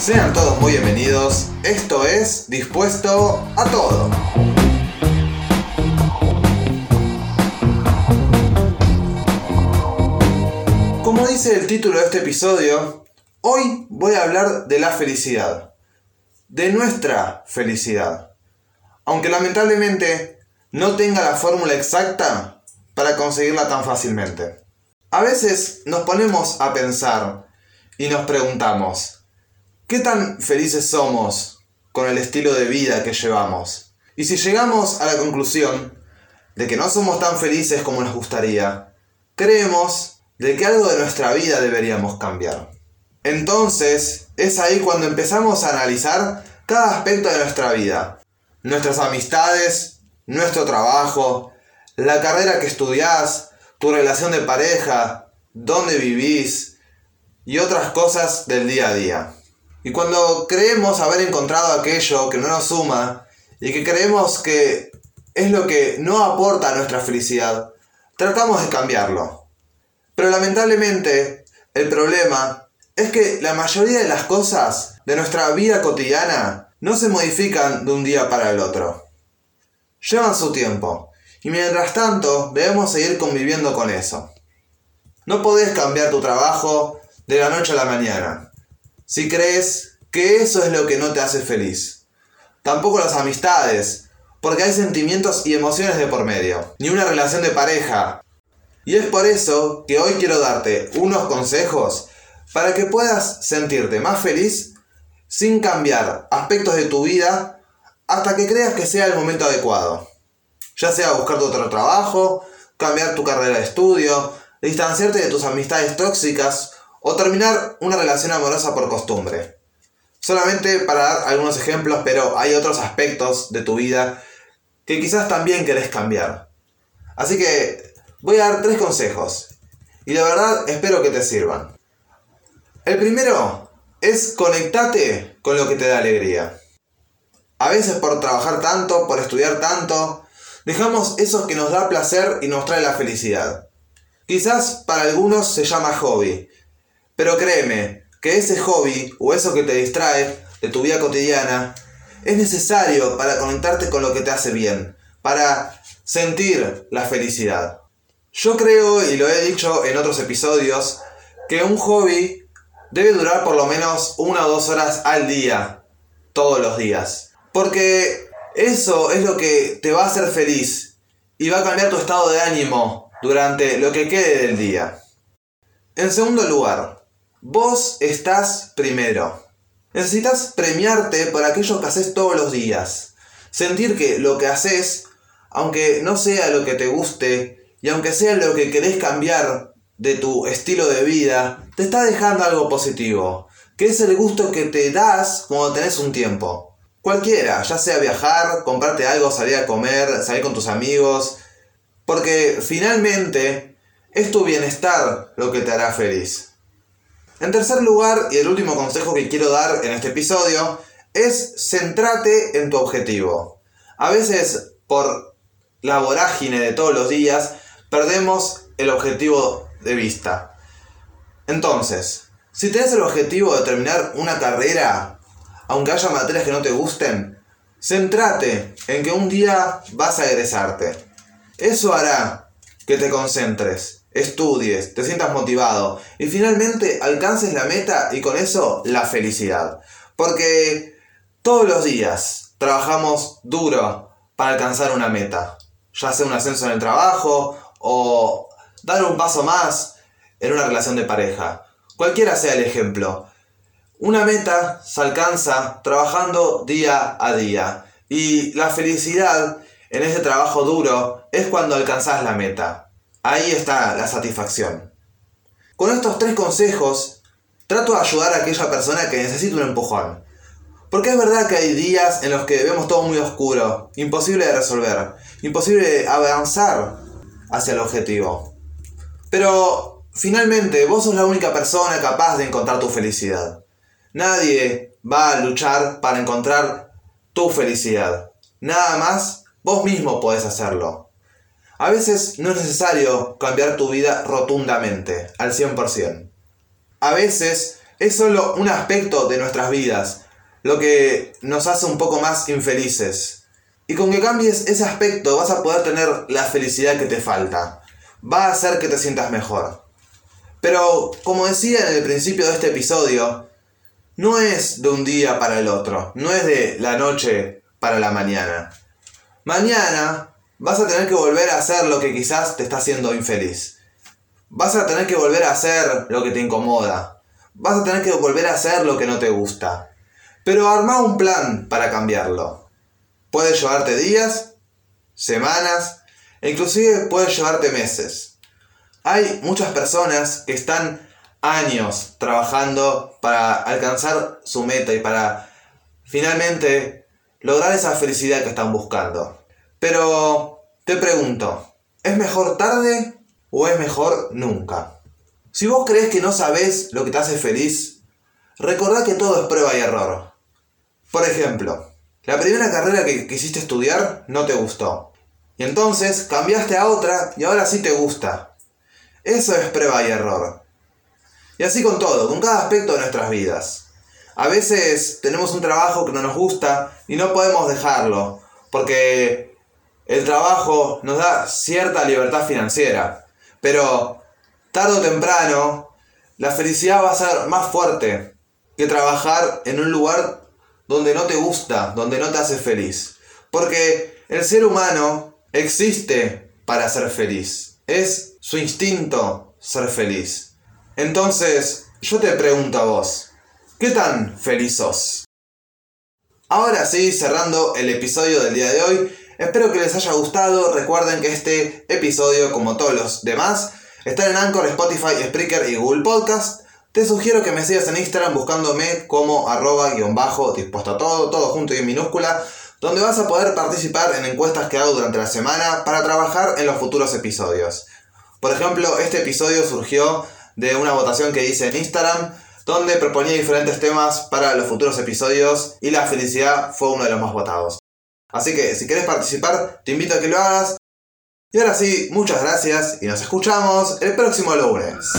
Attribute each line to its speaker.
Speaker 1: Sean todos muy bienvenidos. Esto es Dispuesto a Todo. Como dice el título de este episodio, hoy voy a hablar de la felicidad. De nuestra felicidad. Aunque lamentablemente no tenga la fórmula exacta para conseguirla tan fácilmente. A veces nos ponemos a pensar y nos preguntamos, ¿qué tan felices somos con el estilo de vida que llevamos? Y si llegamos a la conclusión de que no somos tan felices como nos gustaría, creemos de que algo de nuestra vida deberíamos cambiar. Entonces, es ahí cuando empezamos a analizar cada aspecto de nuestra vida. Nuestras amistades, nuestro trabajo, la carrera que estudiás, tu relación de pareja, dónde vivís y otras cosas del día a día. Y cuando creemos haber encontrado aquello que no nos suma y que creemos que es lo que no aporta a nuestra felicidad, tratamos de cambiarlo. Pero lamentablemente, el problema es que la mayoría de las cosas de nuestra vida cotidiana no se modifican de un día para el otro. Llevan su tiempo y mientras tanto, debemos seguir conviviendo con eso. No podés cambiar tu trabajo de la noche a la mañana. Si crees que eso es lo que no te hace feliz. Tampoco las amistades, porque hay sentimientos y emociones de por medio. Ni una relación de pareja. Y es por eso que hoy quiero darte unos consejos para que puedas sentirte más feliz sin cambiar aspectos de tu vida hasta que creas que sea el momento adecuado ya sea buscar otro trabajo, cambiar tu carrera de estudio, distanciarte de tus amistades tóxicas o terminar una relación amorosa por costumbre. Solamente para dar algunos ejemplos, pero hay otros aspectos de tu vida que quizás también querés cambiar. Así que voy a dar tres consejos y de verdad espero que te sirvan. El primero es conectate con lo que te da alegría. A veces por trabajar tanto, por estudiar tanto, Dejamos eso que nos da placer y nos trae la felicidad. Quizás para algunos se llama hobby, pero créeme que ese hobby o eso que te distrae de tu vida cotidiana es necesario para conectarte con lo que te hace bien, para sentir la felicidad. Yo creo, y lo he dicho en otros episodios, que un hobby debe durar por lo menos una o dos horas al día, todos los días. Porque eso es lo que te va a hacer feliz y va a cambiar tu estado de ánimo durante lo que quede del día. En segundo lugar, vos estás primero. Necesitas premiarte por aquello que haces todos los días. Sentir que lo que haces, aunque no sea lo que te guste y aunque sea lo que querés cambiar de tu estilo de vida, te está dejando algo positivo, que es el gusto que te das cuando tenés un tiempo. Cualquiera, ya sea viajar, comprarte algo, salir a comer, salir con tus amigos, porque finalmente es tu bienestar lo que te hará feliz. En tercer lugar, y el último consejo que quiero dar en este episodio, es centrate en tu objetivo. A veces, por la vorágine de todos los días, perdemos el objetivo de vista. Entonces, si tienes el objetivo de terminar una carrera, aunque haya materias que no te gusten, centrate en que un día vas a egresarte. Eso hará que te concentres, estudies, te sientas motivado y finalmente alcances la meta y con eso la felicidad. Porque todos los días trabajamos duro para alcanzar una meta, ya sea un ascenso en el trabajo o dar un paso más en una relación de pareja. Cualquiera sea el ejemplo. Una meta se alcanza trabajando día a día y la felicidad en ese trabajo duro es cuando alcanzas la meta. Ahí está la satisfacción. Con estos tres consejos, trato de ayudar a aquella persona que necesita un empujón. Porque es verdad que hay días en los que vemos todo muy oscuro, imposible de resolver, imposible de avanzar hacia el objetivo. Pero finalmente vos sos la única persona capaz de encontrar tu felicidad. Nadie va a luchar para encontrar tu felicidad. Nada más, vos mismo podés hacerlo. A veces no es necesario cambiar tu vida rotundamente, al 100%. A veces es solo un aspecto de nuestras vidas, lo que nos hace un poco más infelices. Y con que cambies ese aspecto vas a poder tener la felicidad que te falta. Va a hacer que te sientas mejor. Pero, como decía en el principio de este episodio, no es de un día para el otro, no es de la noche para la mañana. Mañana vas a tener que volver a hacer lo que quizás te está haciendo infeliz. Vas a tener que volver a hacer lo que te incomoda. Vas a tener que volver a hacer lo que no te gusta. Pero arma un plan para cambiarlo. Puede llevarte días, semanas, e inclusive puede llevarte meses. Hay muchas personas que están años trabajando para alcanzar su meta y para finalmente lograr esa felicidad que están buscando. Pero te pregunto, ¿es mejor tarde o es mejor nunca? Si vos crees que no sabes lo que te hace feliz, recordá que todo es prueba y error. Por ejemplo, la primera carrera que quisiste estudiar no te gustó. Y entonces cambiaste a otra y ahora sí te gusta. Eso es prueba y error. Y así con todo, con cada aspecto de nuestras vidas. A veces tenemos un trabajo que no nos gusta y no podemos dejarlo, porque el trabajo nos da cierta libertad financiera. Pero tarde o temprano, la felicidad va a ser más fuerte que trabajar en un lugar donde no te gusta, donde no te hace feliz. Porque el ser humano existe para ser feliz. Es su instinto ser feliz. Entonces, yo te pregunto a vos, ¿qué tan feliz sos? Ahora sí, cerrando el episodio del día de hoy, espero que les haya gustado. Recuerden que este episodio, como todos los demás, está en Anchor, Spotify, Spreaker y Google Podcast. Te sugiero que me sigas en Instagram buscándome como arroba guion bajo, dispuesto a todo, todo junto y en minúscula, donde vas a poder participar en encuestas que hago durante la semana para trabajar en los futuros episodios. Por ejemplo, este episodio surgió de una votación que hice en Instagram, donde proponía diferentes temas para los futuros episodios y la felicidad fue uno de los más votados. Así que si quieres participar, te invito a que lo hagas. Y ahora sí, muchas gracias y nos escuchamos el próximo lunes.